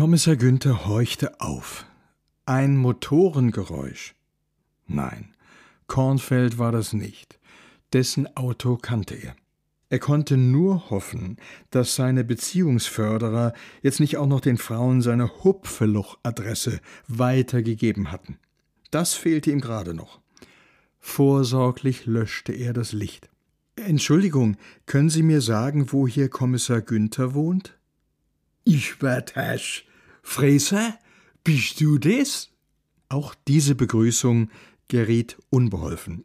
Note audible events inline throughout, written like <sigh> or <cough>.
Kommissar Günther horchte auf. Ein Motorengeräusch. Nein, Kornfeld war das nicht. Dessen Auto kannte er. Er konnte nur hoffen, dass seine Beziehungsförderer jetzt nicht auch noch den Frauen seine Hupfeloch-Adresse weitergegeben hatten. Das fehlte ihm gerade noch. Vorsorglich löschte er das Licht. Entschuldigung, können Sie mir sagen, wo hier Kommissar Günther wohnt? Ich werd Hasch. Fräser, bist du das? Auch diese Begrüßung geriet unbeholfen.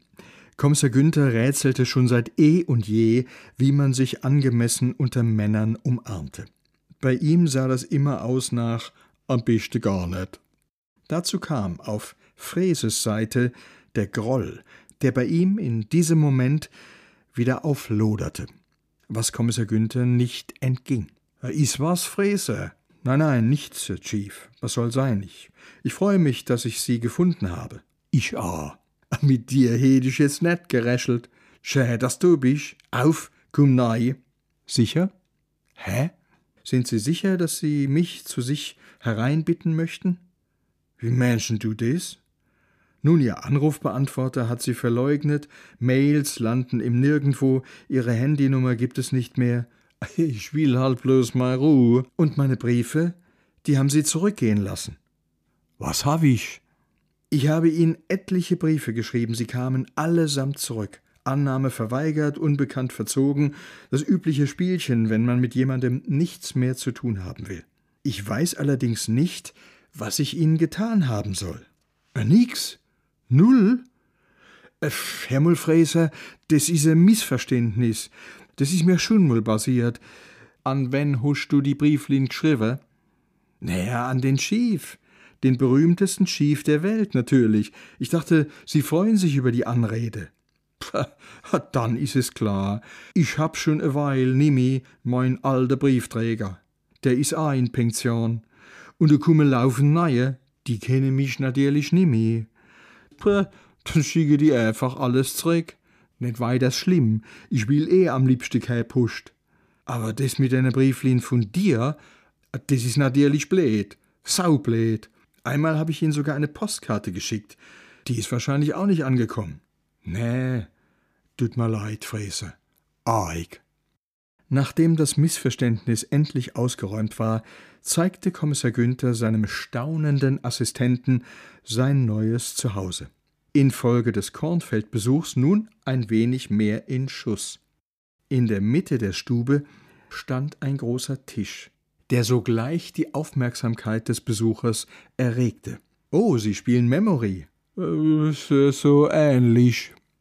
Kommissar Günther rätselte schon seit eh und je, wie man sich angemessen unter Männern umarmte. Bei ihm sah das immer aus nach am besten gar nicht. Dazu kam auf Fräses Seite der Groll, der bei ihm in diesem Moment wieder aufloderte, was Kommissar Günther nicht entging. Is was, Fräse? Nein, nein, nichts, Chief. Was soll sein? Ich, ich freue mich, dass ich Sie gefunden habe. Ich auch. <laughs> Mit dir hätt ich jetzt net geräschelt. Schä, dass du bist. Auf, komm nei. Sicher? Hä? Sind Sie sicher, dass Sie mich zu sich hereinbitten möchten? Wie Menschen du das? Nun, Ihr Anrufbeantworter hat Sie verleugnet, Mails landen im Nirgendwo, Ihre Handynummer gibt es nicht mehr. Ich will halt bloß mal Ruhe. Und meine Briefe, die haben Sie zurückgehen lassen. Was hab ich? Ich habe Ihnen etliche Briefe geschrieben, sie kamen allesamt zurück. Annahme verweigert, unbekannt verzogen, das übliche Spielchen, wenn man mit jemandem nichts mehr zu tun haben will. Ich weiß allerdings nicht, was ich Ihnen getan haben soll. Äh, nix. Null. Äh, Herr Mulfräser, das is ein Missverständnis. Das is mir schon mal basiert. An wen husch du die Brieflin geschrieben? Naja, an den Schief den berühmtesten Chief der Welt natürlich. Ich dachte, Sie freuen sich über die Anrede. Pah, dann ist es klar. Ich hab schon e Weil nimmi mein alter Briefträger. Der is auch in Pension. Und da kumme laufen neue, die kennen mich natürlich nimmi. Pah, dann schicke die einfach alles zurück. Nicht weiter schlimm. Ich will eh am liebsten kein Pusht. Aber das mit einer Brieflin von dir, das is natürlich blöd. Saublöd. Einmal habe ich Ihnen sogar eine Postkarte geschickt. Die ist wahrscheinlich auch nicht angekommen. Nee, tut mir leid, Fräse. Arg. Nachdem das Missverständnis endlich ausgeräumt war, zeigte Kommissar Günther seinem staunenden Assistenten sein neues Zuhause. Infolge des Kornfeldbesuchs nun ein wenig mehr in Schuss. In der Mitte der Stube stand ein großer Tisch der sogleich die Aufmerksamkeit des Besuchers erregte. Oh, Sie spielen Memory. Äh, so ähnlich.